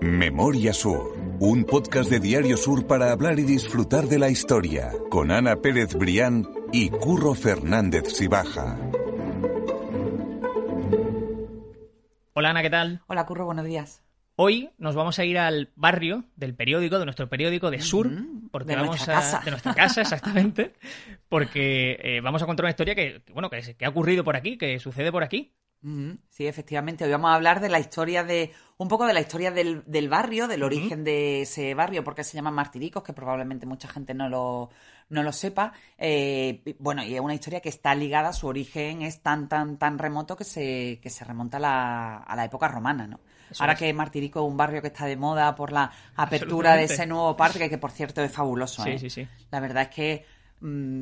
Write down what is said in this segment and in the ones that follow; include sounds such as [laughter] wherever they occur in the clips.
Memoria Sur, un podcast de Diario Sur para hablar y disfrutar de la historia, con Ana Pérez Brián y Curro Fernández Sibaja. Hola Ana, ¿qué tal? Hola Curro, buenos días. Hoy nos vamos a ir al barrio del periódico, de nuestro periódico de Sur, porque de vamos nuestra a casa. de nuestra casa exactamente, porque eh, vamos a contar una historia que, que, bueno que, que ha ocurrido por aquí, que sucede por aquí. Sí, efectivamente. Hoy vamos a hablar de la historia de. Un poco de la historia del, del barrio, del origen de ese barrio, porque se llama Martiricos, que probablemente mucha gente no lo, no lo sepa. Eh, bueno, y es una historia que está ligada, su origen es tan, tan, tan remoto que se, que se remonta a la, a la época romana, ¿no? Eso Ahora es. que Martirico es un barrio que está de moda por la apertura de ese nuevo parque, que por cierto es fabuloso, Sí, ¿eh? sí, sí. La verdad es que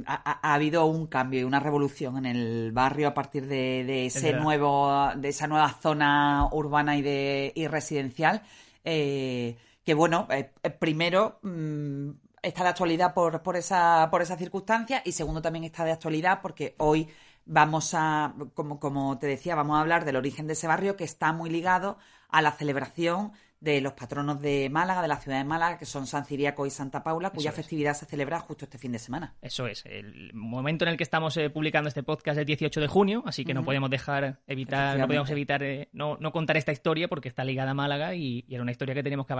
ha, ha- ha habido un cambio y una revolución en el barrio a partir de, de ese nuevo, de esa nueva zona urbana y de y residencial. eh, que bueno, eh, eh, primero mm, está de actualidad por, por esa, por esa circunstancia y segundo también está de actualidad porque hoy vamos a, como, como te decía, vamos a hablar del origen de ese barrio que está muy ligado a la celebración de los patronos de Málaga, de la ciudad de Málaga, que son San Ciriaco y Santa Paula, cuya es. festividad se celebra justo este fin de semana. Eso es, el momento en el que estamos eh, publicando este podcast es el 18 de junio, así que no podemos dejar, evitar, no podemos evitar eh, no, no contar esta historia porque está ligada a Málaga y, y era una historia que teníamos que,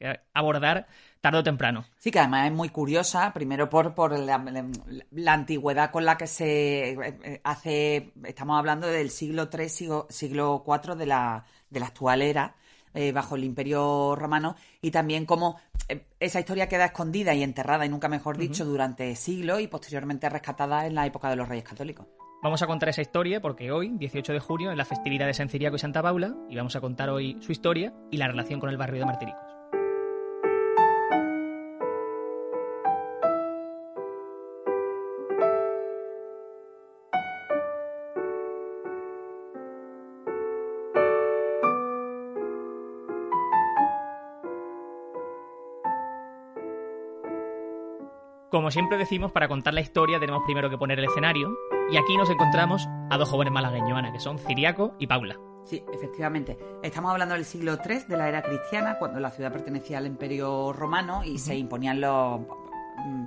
eh, abordar tarde o temprano. Sí, que además es muy curiosa, primero por, por la, la- la antigüedad con la que se eh, eh, hace, estamos hablando del siglo III, siglo, siglo IV de la, de la actual era, eh, bajo el Imperio Romano, y también como eh, esa historia queda escondida y enterrada, y nunca mejor dicho, durante siglos y posteriormente rescatada en la época de los Reyes Católicos. Vamos a contar esa historia porque hoy, 18 de junio, es la festividad de San Ciriaco y Santa Paula y vamos a contar hoy su historia y la relación con el barrio de Martiricos. Como siempre decimos, para contar la historia tenemos primero que poner el escenario y aquí nos encontramos a dos jóvenes malagueños, Ana, que son Ciriaco y Paula. Sí, efectivamente. Estamos hablando del siglo III de la era cristiana, cuando la ciudad pertenecía al Imperio Romano y se imponían los, mm,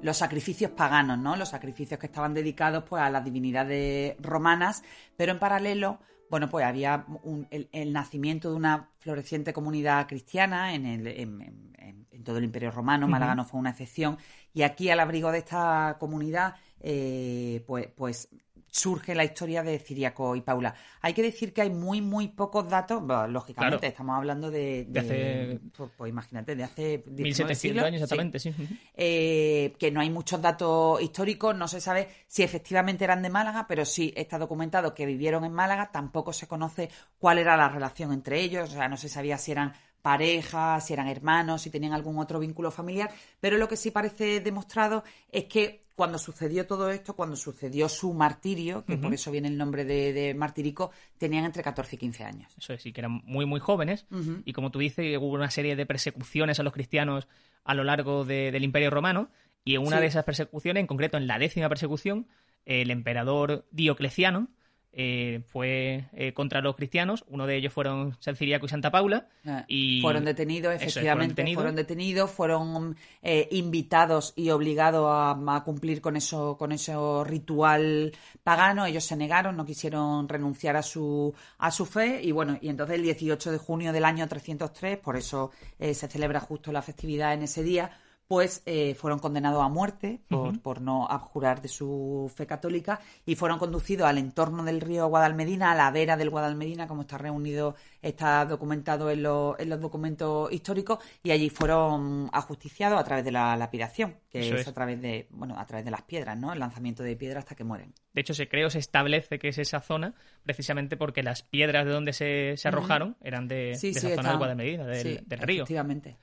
los sacrificios paganos, ¿no? Los sacrificios que estaban dedicados pues, a las divinidades romanas, pero en paralelo, bueno, pues había un- el, el nacimiento de una floreciente comunidad cristiana en, el, en, en- en- en todo el Imperio Romano. Málaga no fue una excepción. Y aquí, al abrigo de esta comunidad, eh, pues, pues surge la historia de Ciriaco y Paula. Hay que decir que hay muy, muy pocos datos, bueno, lógicamente, Claro. estamos hablando de... De hace- Pues, pues imagínate, de hace... 19 1700 siglos. años Sí. exactamente, sí. Eh, que no hay muchos datos históricos, no se sabe si efectivamente eran de Málaga, pero sí está documentado que vivieron en Málaga, tampoco se conoce cuál era la relación entre ellos, o sea, no se sabía si eran parejas, si eran hermanos, si tenían algún otro vínculo familiar, pero lo que sí parece demostrado es que cuando sucedió todo esto, cuando sucedió su martirio, que por eso viene el nombre de, de martirico, tenían entre 14 y 15 años. Eso es, sí, que eran muy, muy jóvenes. Y como tú dices, hubo una serie de persecuciones a los cristianos a lo largo de- del Imperio Romano. Y en una Sí. de esas persecuciones, en concreto en la décima persecución, el emperador Diocleciano eh, fue eh, contra los cristianos. Uno de ellos fueron San Ciriaco y Santa Paula. Eh, Y Fueron detenidos, es, efectivamente, fueron fueron detenidos. fueron, eh, invitados y obligados a, a cumplir con eso, con ese ritual pagano. Ellos se negaron, no quisieron renunciar a su, a su fe y bueno, y entonces el 18 de junio del año 303, por eso se celebra justo la festividad en ese día, pues eh, fueron condenados a muerte por, por no abjurar de su fe católica y fueron conducidos al entorno del río Guadalmedina, a la vera del Guadalmedina, como está reunido, está documentado en, los- en los documentos históricos, y allí fueron ajusticiados a través de la lapidación, que es, es. a través de, bueno, a través de las piedras, ¿no? El lanzamiento de piedras hasta que mueren. De hecho, se creo, se establece que es esa zona precisamente porque las piedras de donde se, se arrojaron eran de, Sí, de sí, zona está- del Guadalmedina, del, sí, del río. Efectivamente.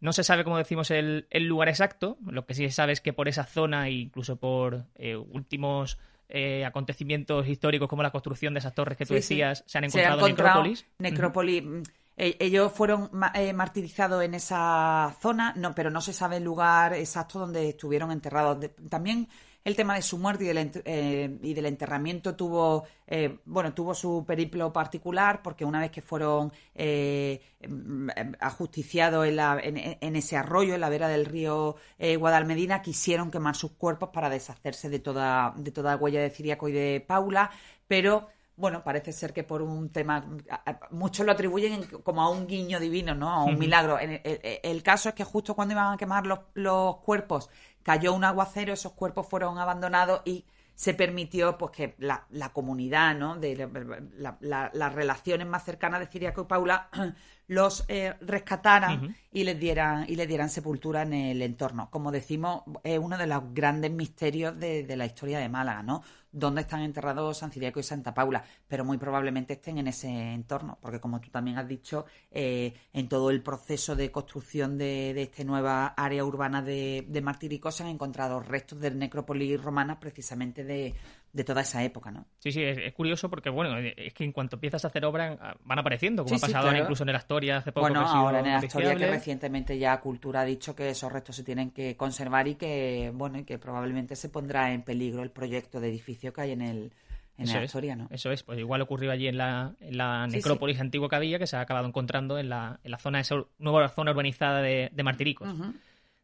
No se sabe, como decimos, el, el lugar exacto. Lo que sí se sabe es que por esa zona, e incluso por eh, últimos eh, acontecimientos históricos como la construcción de esas torres que tú Sí, sí. decías, se han Se encontrado necrópolis. necrópolis. mm, eh, Ellos fueron eh, martirizados en esa zona, no, pero no se sabe el lugar exacto donde estuvieron enterrados. También el tema de su muerte y del, eh, y del enterramiento tuvo, eh, bueno, tuvo su periplo particular porque una vez que fueron eh, mm, ajusticiados en, en, ese arroyo, en la vera del río Guadalmedina, quisieron quemar sus cuerpos para deshacerse de toda, de toda huella de Ciriaco y de Paula, pero bueno, parece ser que por un tema, muchos lo atribuyen como a un guiño divino, ¿no? A un milagro. El, caso es que justo cuando iban a quemar los, los, cuerpos, cayó un aguacero, esos cuerpos fueron abandonados y se permitió pues que la, comunidad, ¿no? De las relaciones más cercanas de Ciriaco y Paula [clears throat] los eh, rescataran y les dieran y les dieran sepultura en el entorno. Como decimos, es uno de los grandes misterios de, de la historia de Málaga, ¿no? Dónde están enterrados San Ciriaco y Santa Paula, pero muy probablemente estén en ese entorno, porque como tú también has dicho, eh, en todo el proceso de construcción de, esta nueva área urbana de, de se han encontrado restos de necrópolis romanas precisamente de, toda esa época, ¿no? Sí, sí, es, curioso porque, bueno, es que en cuanto empiezas a hacer obra ah, van apareciendo, como ha pasado ahora incluso en la historia hace poco. Bueno, ahora en la historia que recientemente ya Cultura ha dicho que esos restos se tienen que conservar y que, bueno, y que probablemente se pondrá en peligro el proyecto de edificio que hay en el, en la historia, ¿no? Eso es, pues igual ocurrió allí en la, en la necrópolis antigua que había, que se ha acabado encontrando en la, en la zona, esa nueva zona urbanizada de, de Martiricos.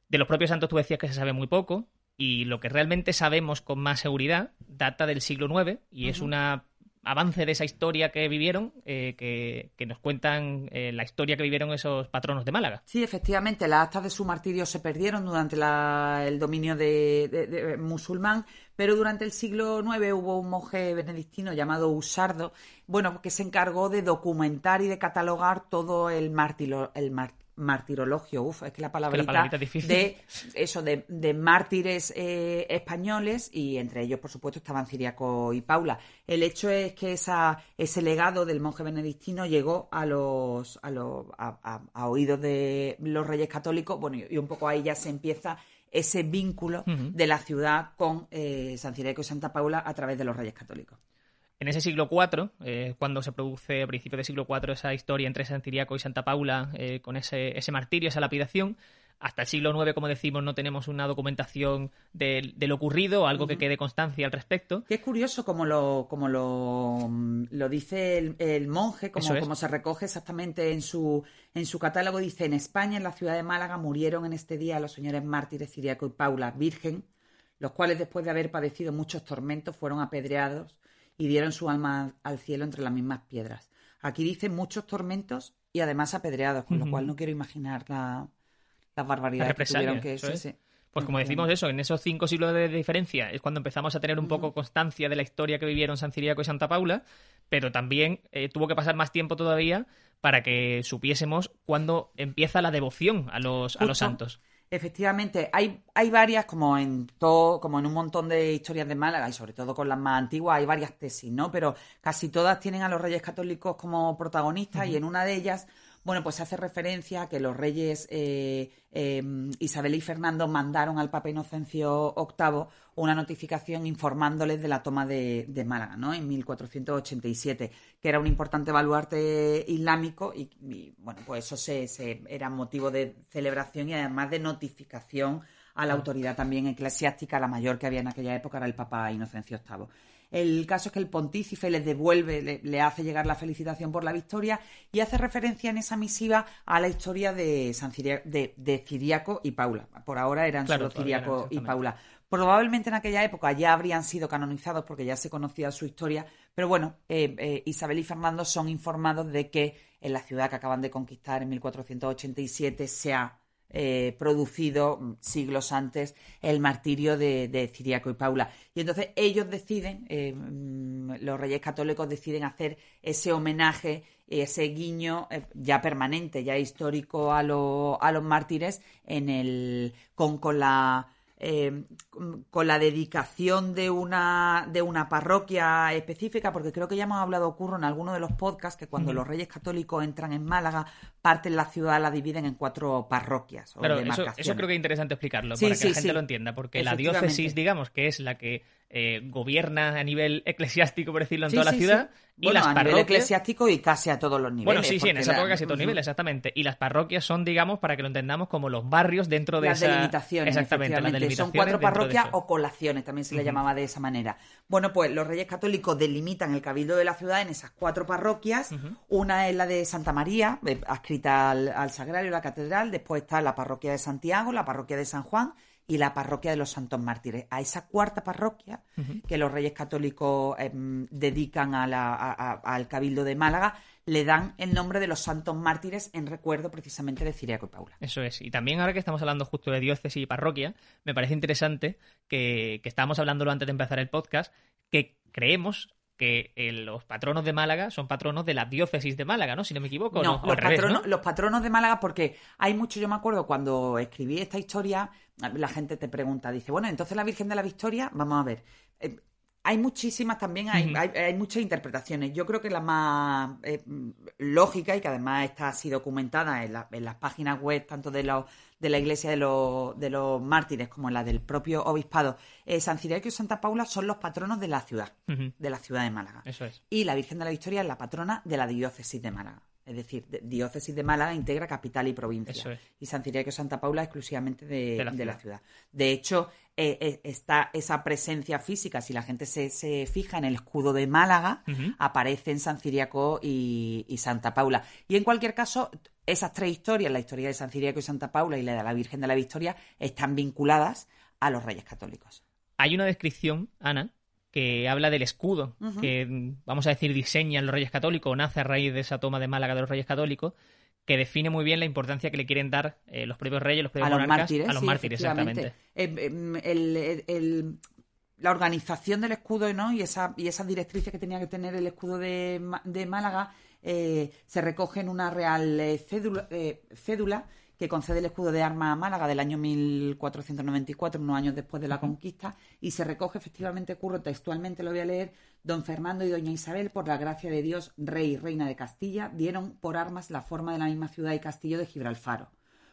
De los propios santos tú decías que se sabe muy poco, y lo que realmente sabemos con más seguridad data del siglo IX, y es una avance de esa historia que vivieron, eh, que, nos cuentan eh, la historia que vivieron esos patronos de Málaga. Sí, efectivamente, las actas de su martirio se perdieron durante el dominio de, musulmán, pero durante el siglo IX hubo un monje benedictino llamado Usardo, bueno, que se encargó de documentar y de catalogar todo el martirio, el martirologio, uf, es que la palabrita, de eso, de, mártires eh, españoles y entre ellos, por supuesto, estaban Ciriaco y Paula. El hecho es que esa, ese legado del monje benedictino llegó a los, a, los, a, oídos de los reyes católicos, bueno, y un poco ahí ya se empieza ese vínculo de la ciudad con eh, San Ciriaco y Santa Paula a través de los reyes católicos. En ese siglo IV, eh, cuando se produce a principios del siglo IV esa historia entre San Ciriaco y Santa Paula eh, con ese, ese, martirio, esa lapidación, hasta el siglo IX, como decimos, no tenemos una documentación de, lo ocurrido, algo que quede constancia al respecto. Que es curioso como lo, como lo, lo dice el, monje, como, como, se recoge exactamente en su, en su catálogo, dice, en España, en la ciudad de Málaga, murieron en este día los señores mártires Ciriaco y Paula, virgen, los cuales después de haber padecido muchos tormentos fueron apedreados y dieron su alma al cielo entre las mismas piedras. Aquí dice muchos tormentos y además apedreados, con lo cual no quiero imaginar la, las barbaridades que tuvieron que... Pues como decimos eso, en esos cinco siglos de diferencia es cuando empezamos a tener un poco constancia de la historia que vivieron San Ciriaco y Santa Paula, pero también eh, tuvo que pasar más tiempo todavía para que supiésemos cuándo empieza la devoción a los, a los santos. Efectivamente, hay, hay varias, como en todo, como en un montón de historias de Málaga, y sobre todo con las más antiguas, hay varias tesis, ¿no? Pero casi todas tienen a los reyes católicos como protagonistas, y en una de ellas bueno, pues hace referencia a que los reyes eh, em, Isabel y Fernando mandaron al Papa Inocencio VIII una notificación informándoles de la toma de, Málaga, ¿no? En 1487, que era un importante baluarte islámico y, bueno, pues eso se, era motivo de celebración y además de notificación a la autoridad también eclesiástica, la mayor que había en aquella época era el Papa Inocencio VIII. El caso es que el pontífice les devuelve, le, hace llegar la felicitación por la victoria y hace referencia en esa misiva a la historia de, San de, Ciriaco y Paula. Por ahora eran solo Ciriaco y Paula. Probablemente en aquella época ya habrían sido canonizados porque ya se conocía su historia, pero bueno, eh, eh, Isabel y Fernando son informados de que en la ciudad que acaban de conquistar en 1487 se ha eh, producido siglos antes el martirio de, Ciriaco y Paula. Y entonces ellos deciden, eh, mm, los reyes católicos deciden hacer ese homenaje, ese guiño eh, ya permanente, ya histórico a, a los mártires en el, con, con la eh, con la dedicación de una, de una parroquia específica, porque creo que ya hemos hablado, Curro, en alguno de los podcasts, que cuando los reyes católicos entran en Málaga, parten la ciudad, la dividen en cuatro parroquias. eso, creo que es interesante explicarlo, para que la gente lo entienda, porque la diócesis, digamos, que es la que eh, gobierna a nivel eclesiástico, por decirlo, en toda la ciudad. Y las a nivel eclesiástico y casi a todos los niveles. Bueno, sí, sí, en esa época casi a todos los niveles, exactamente. Y las parroquias son, digamos, para que lo entendamos, como los barrios dentro de las Delimitaciones, exactamente, las delimitaciones. Son cuatro parroquias o colaciones, también se le llamaba de esa manera. Bueno, pues los reyes católicos delimitan el cabildo de la ciudad en esas cuatro parroquias. Una es la de Santa María, eh, adscrita al, al Sagrario, la catedral. Después está la parroquia de Santiago, la parroquia de San Juan y la parroquia de los Santos Mártires. A esa cuarta parroquia que los reyes católicos em, dedican al Cabildo de Málaga, le dan el nombre de los Santos Mártires en recuerdo precisamente de Ciriaco y Paula. Eso es. Y también ahora que estamos hablando justo de diócesis y parroquia, me parece interesante que, que estábamos hablándolo antes de empezar el podcast, que creemos que eh, los patronos de Málaga son patronos de la diócesis de Málaga, ¿no? Si no me equivoco. No, los, patronos, los patronos de Málaga, porque hay mucho, yo me acuerdo cuando escribí esta historia, la gente te pregunta, dice, bueno, entonces la Virgen de la Victoria, vamos a ver. Eh, hay muchísimas también, hay, hay, muchas interpretaciones. Yo creo que la más eh, lógica y que además está así documentada en, en las páginas web tanto de los de la iglesia de los, de los mártires como la del propio obispado, eh, San Ciriaco y Santa Paula son los patronos de la ciudad, de la ciudad de Málaga. Eso es. Y la Virgen de la Victoria es la patrona de la diócesis de Málaga. Es decir, diócesis de Málaga integra capital y provincia. Es. Y San Ciriaco y Santa Paula exclusivamente de, la, ciudad. De hecho, eh, eh, está esa presencia física, si la gente se, se fija en el escudo de Málaga, aparece en San Ciriaco y, y Santa Paula. Y en cualquier caso, esas tres historias, la historia de San Ciriaco y Santa Paula y la de la Virgen de la Victoria, están vinculadas a los reyes católicos. Hay una descripción, Ana, que habla del escudo, que vamos a decir diseñan los reyes católicos, o nace a raíz de esa toma de Málaga de los reyes católicos, que define muy bien la importancia que le quieren dar eh, los propios reyes, los propios a monarcas, mártires, a los mártires, exactamente. Em, em, la organización del escudo ¿no? y, esa, y esas directrices que tenía que tener el escudo de, de Málaga eh, se recoge en una real eh, eh, cédula, que concede el escudo de armas a Málaga del año 1494, unos años después de la conquista, y se recoge efectivamente, curro textualmente, lo voy a leer, don Fernando y doña Isabel, por la gracia de Dios, rey y reina de Castilla, dieron por armas la forma de la misma ciudad y castillo de Gibralfaro,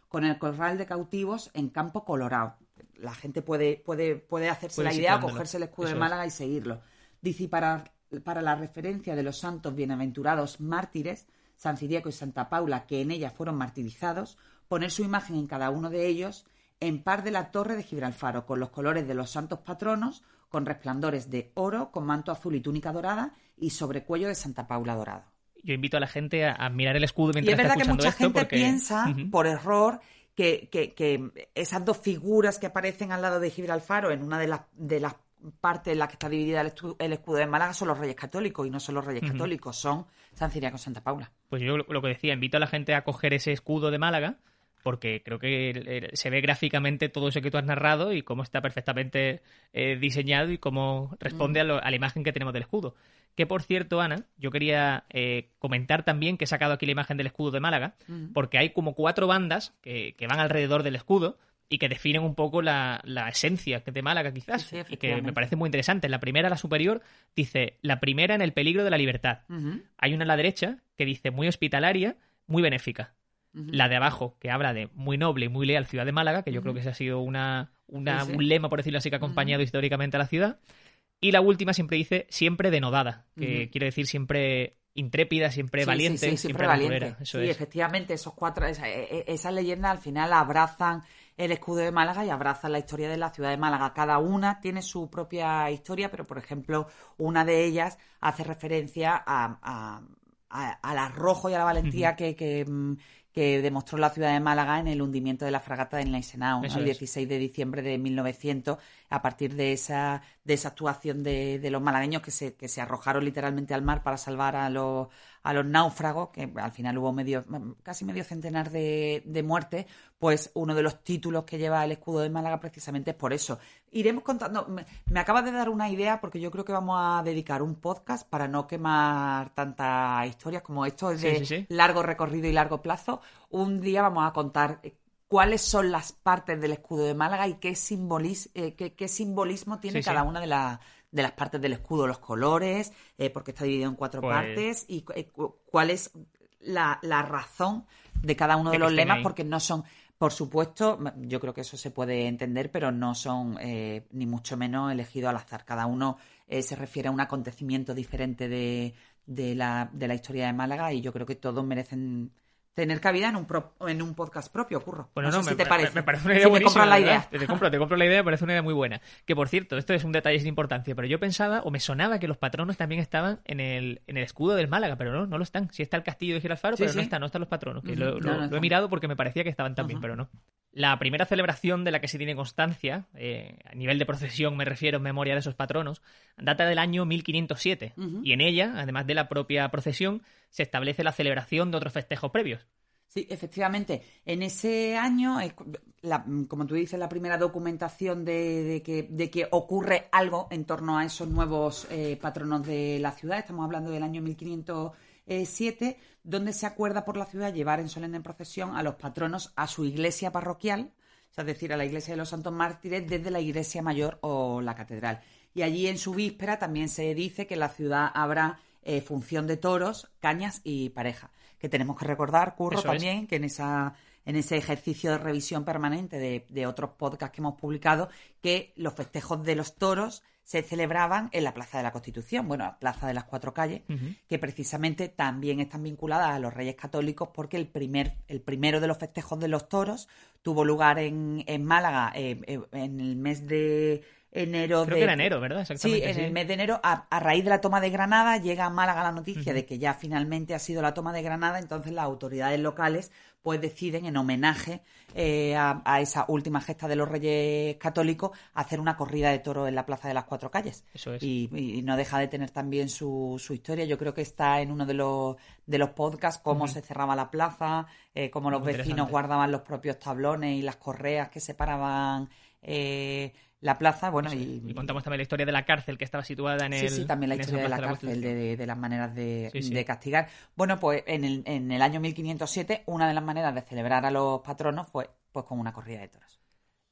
con el corral de cautivos en campo colorado. La gente puede, puede, puede hacerse la idea, cogerse el escudo de Málaga y seguirlo. Dice, para para la referencia de los santos bienaventurados mártires, San Ciriaco y Santa Paula, que en ella fueron martirizados, poner su imagen en cada uno de ellos en par de la torre de Gibralfaro, con los colores de los santos patronos, con resplandores de oro, con manto azul y túnica dorada, y sobrecuello de Santa Paula dorado. Yo invito a la gente a, mirar el escudo mientras y es verdad que mucha gente piensa, por error, que, que, esas dos figuras que aparecen al lado de Gibralfaro en una de las, de las parte en la que está dividida el, escudo de Málaga son los reyes católicos y no son los reyes católicos, son San Ciriaco y Santa Paula. Pues yo lo, que decía, invito a la gente a coger ese escudo de Málaga porque creo que se ve gráficamente todo eso que tú has narrado y cómo está perfectamente eh, diseñado y cómo responde a, la imagen que tenemos del escudo. Que por cierto, Ana, yo quería eh, comentar también que he sacado aquí la imagen del escudo de Málaga, porque hay como cuatro bandas que, que van alrededor del escudo y que definen un poco la, esencia de Málaga, quizás, y que me parece muy interesante. La primera, la superior, dice, la primera en el peligro de la libertad. Hay una a la derecha que dice, muy hospitalaria, muy benéfica. La de abajo, que habla de muy noble y muy leal ciudad de Málaga, que yo creo que ese ha sido una, un lema, por decirlo así, que ha acompañado históricamente a la ciudad. Y la última siempre dice, siempre denodada, que quiere decir siempre intrépida, siempre valiente, siempre, valiente. sí, efectivamente, esos cuatro, esa, e, e, esas leyendas al final abrazan el escudo de Málaga y abraza la historia de la ciudad de Málaga. Cada una tiene su propia historia, pero por ejemplo, una de ellas hace referencia a, al arrojo y a la valentía que, que, mm, que demostró la ciudad de Málaga en el hundimiento de la fragata de Gneisenau, el 16 de diciembre de 1900, a partir de esa, de esa actuación de, de los malagueños que se, que se arrojaron literalmente al mar para salvar a los, a los náufragos, que al final hubo medio, casi medio centenar de, de muertes, pues uno de los títulos que lleva el escudo de Málaga precisamente es por eso. Iremos contando, me, me acaba de dar una idea porque yo creo que vamos a dedicar un podcast para no quemar tantas historias como esto es de largo recorrido y largo plazo. Un día vamos a contar cuáles son las partes del escudo de Málaga y qué, eh, qué, simbolismo tiene cada una de, las de las partes del escudo, los colores, eh, porque está dividido en cuatro pues partes y eh, cuál es la, razón de cada uno de, los lemas, porque no son Por supuesto, yo creo que eso se puede entender, pero no son ni mucho menos elegidos al azar. Cada uno se refiere a un acontecimiento diferente de, de, la, de la historia de Málaga y yo creo que todos merecen tener cabida en un, en un podcast propio, Curro. Bueno, no, me, te parece. Me, parece una idea buenísima. la idea. Te, compro, te compro la idea, me parece una idea muy buena. Que por cierto, esto es un detalle sin importancia, pero yo pensaba o me sonaba que los patronos también estaban en el, en el escudo del Málaga, pero no, no lo están. Sí está el castillo de Giralfaro, pero no está, no están los patronos. Que lo, he mirado porque me parecía que estaban también, pero no. La primera celebración de la que se tiene constancia, eh, a nivel de procesión me refiero en memoria de esos patronos, data del año 1507. Y en ella, además de la propia procesión, se establece la celebración de otros festejos previos. Sí, efectivamente. En ese año, como tú dices, la primera documentación de, que, ocurre algo en torno a esos nuevos eh, patronos de la ciudad. Estamos hablando del año 1507, donde se acuerda por la ciudad llevar en solemne procesión a los patronos a su iglesia parroquial, es decir, a la iglesia de los Santos Mártires, desde la iglesia mayor o la catedral. Y allí en su víspera también se dice que en la ciudad habrá eh, función de toros, cañas y pareja. Que tenemos que recordar, Curro, también, que en esa en ese ejercicio de revisión permanente de, otros podcasts que hemos publicado, que los festejos de los toros se celebraban en la Plaza de la Constitución, bueno, la Plaza de las Cuatro Calles, que precisamente también están vinculadas a los Reyes Católicos porque el, primer, el primero de los festejos de los toros tuvo lugar en, en Málaga eh, eh, en el mes de enero. Creo que era enero, ¿verdad? sí, en el mes de enero, a, raíz de la toma de Granada, llega a Málaga la noticia de que ya finalmente ha sido la toma de Granada, entonces las autoridades locales pues deciden en homenaje eh, a, esa última gesta de los Reyes Católicos hacer una corrida de toro en la Plaza de las Cuatro Calles. Eso es. Y, no deja de tener también su, su, historia. Yo creo que está en uno de los, de los podcasts cómo se cerraba la plaza, eh, cómo los vecinos guardaban los propios tablones y las correas que separaban eh, la plaza, bueno, y, contamos también la historia de la cárcel que estaba situada en el... Sí, sí, también la historia de la cárcel, de, las maneras de, castigar. Bueno, pues en el, en el año 1507, una de las maneras de celebrar a los patronos fue pues con una corrida de toros.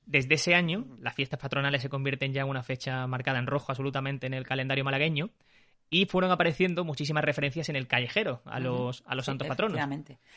Desde ese año, las fiestas patronales se convierten ya en una fecha marcada en rojo absolutamente en el calendario malagueño y fueron apareciendo muchísimas referencias en el callejero a los, a los santos patronos.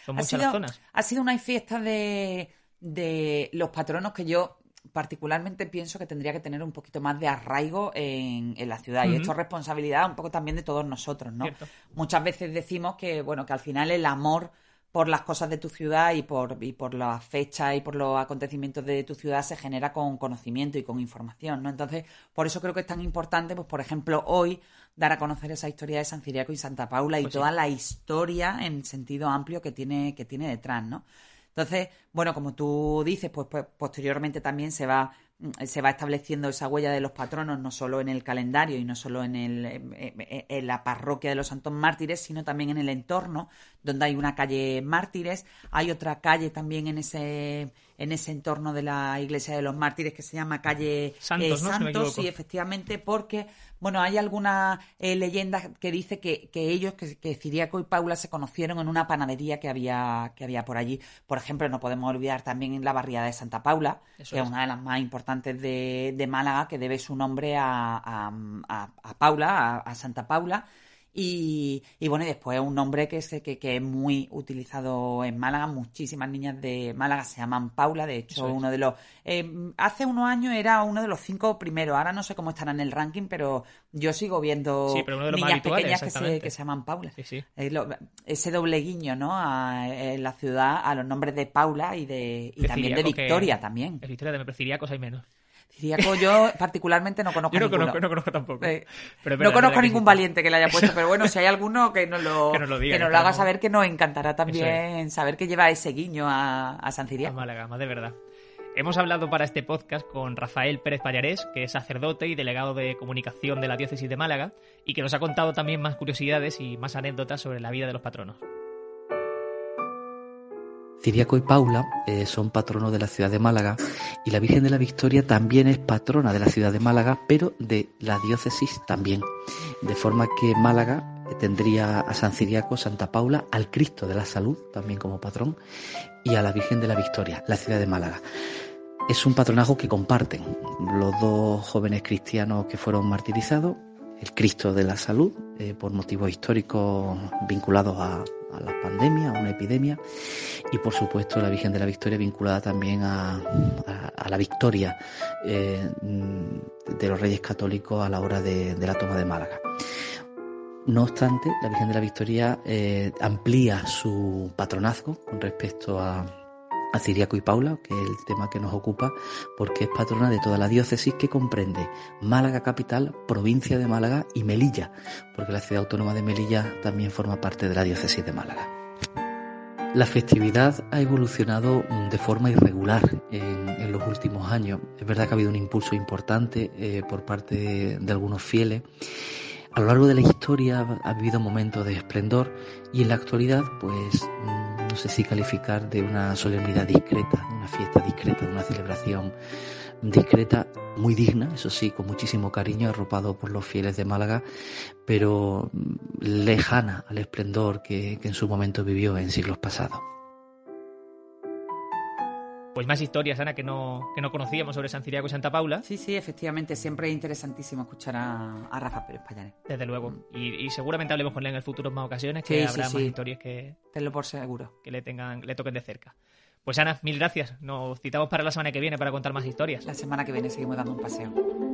Son muchas las zonas. Ha sido una fiesta de, de los patronos que yo particularmente pienso que tendría que tener un poquito más de arraigo en, la ciudad. Y esto es responsabilidad un poco también de todos nosotros, ¿no? Muchas veces decimos que, bueno, que al final el amor por las cosas de tu ciudad y por, y por las fechas y por los acontecimientos de tu ciudad se genera con conocimiento y con información, ¿no? Entonces, por eso creo que es tan importante, pues, por ejemplo, hoy dar a conocer esa historia de San Ciriaco y Santa Paula y pues toda la historia en sentido amplio que tiene, que tiene detrás, ¿no? Entonces, bueno, como tú dices, pues, pues posteriormente también se va mm, se va estableciendo esa huella de los patronos no solo en el calendario y no solo en, el, en, la parroquia de los santos mártires, sino también en el entorno, donde hay una calle mártires, hay otra calle también en ese en ese entorno de la iglesia de los mártires que se llama calle Santos, eh, Santos sí, efectivamente, porque bueno, hay alguna eh, leyenda que dice que, ellos, que, que, Ciriaco y Paula se conocieron en una panadería que había, que había por allí. Por ejemplo, no podemos olvidar también la barriada de Santa Paula, que es. una de las más importantes de, de Málaga, que debe su nombre a, a, Paula, a Santa Paula y, y, bueno, y después un nombre que es, que, que, es muy utilizado en Málaga. Muchísimas niñas de Málaga se llaman Paula. De hecho, uno de los. Eh, hace unos años era uno de los cinco primeros. Ahora no sé cómo estará en el ranking, pero yo sigo viendo niñas pequeñas que se, que se, llaman Paula. ese doble guiño, ¿no? A, en la ciudad a los nombres de Paula y de y también de Victoria también. El Victoria me cosa hay menos. Ciriaco yo particularmente no conozco. Yo no conozco, no conozco tampoco. Eh, no conozco ningún valiente que le haya puesto, pero bueno, si hay alguno que nos lo, [laughs] que nos lo, diga, que nos lo haga saber, que nos encantará también saber que lleva ese guiño a, a San Ciriaco. A Málaga, más de verdad. Hemos hablado para este podcast con Rafael Pérez Pallarés, que es sacerdote y delegado de comunicación de la diócesis de Málaga, y que nos ha contado también más curiosidades y más anécdotas sobre la vida de los patronos. Ciriaco y Paula eh, son patronos de la ciudad de Málaga y la Virgen de la Victoria también es patrona de la ciudad de Málaga, pero de la diócesis también. De forma que Málaga tendría a San Ciriaco, Santa Paula, al Cristo de la Salud también como patrón y a la Virgen de la Victoria, la ciudad de Málaga. Es un patronajo que comparten los dos jóvenes cristianos que fueron martirizados, el Cristo de la Salud, eh, por motivos históricos vinculados a, la pandemia, a una epidemia, y por supuesto la Virgen de la Victoria vinculada también a, la victoria eh, de los Reyes Católicos a la hora de, la toma de Málaga. No obstante, la Virgen de la Victoria eh, amplía su patronazgo con respecto a, a Ciriaco y Paula, que es el tema que nos ocupa, porque es patrona de toda la diócesis que comprende Málaga capital, provincia de Málaga y Melilla, porque la ciudad autónoma de Melilla también forma parte de la diócesis de Málaga. La festividad ha evolucionado de forma irregular en, los últimos años. Es verdad que ha habido un impulso importante eh, por parte de algunos fieles. A lo largo de la historia ha habido momentos de esplendor y en la actualidad pues no sé si calificar de una solemnidad discreta, una fiesta discreta, de una celebración discreta, muy digna, eso sí, con muchísimo cariño, arropado por los fieles de Málaga, pero lejana al esplendor que, que en su momento vivió en siglos pasados pues más historias, Ana, que no, que no conocíamos sobre San Ciriaco y Santa Paula. Sí, sí, efectivamente, siempre es interesantísimo escuchar a, Rafa Pérez Payanes. Desde luego. Mm. Y, seguramente hablemos con él en el futuro en más ocasiones, que habrá más historias que... Tenlo por seguro. Que le, tengan, le toquen de cerca. Pues Ana, mil gracias. Nos citamos para la semana que viene para contar más historias. La semana que viene seguimos dando un paseo.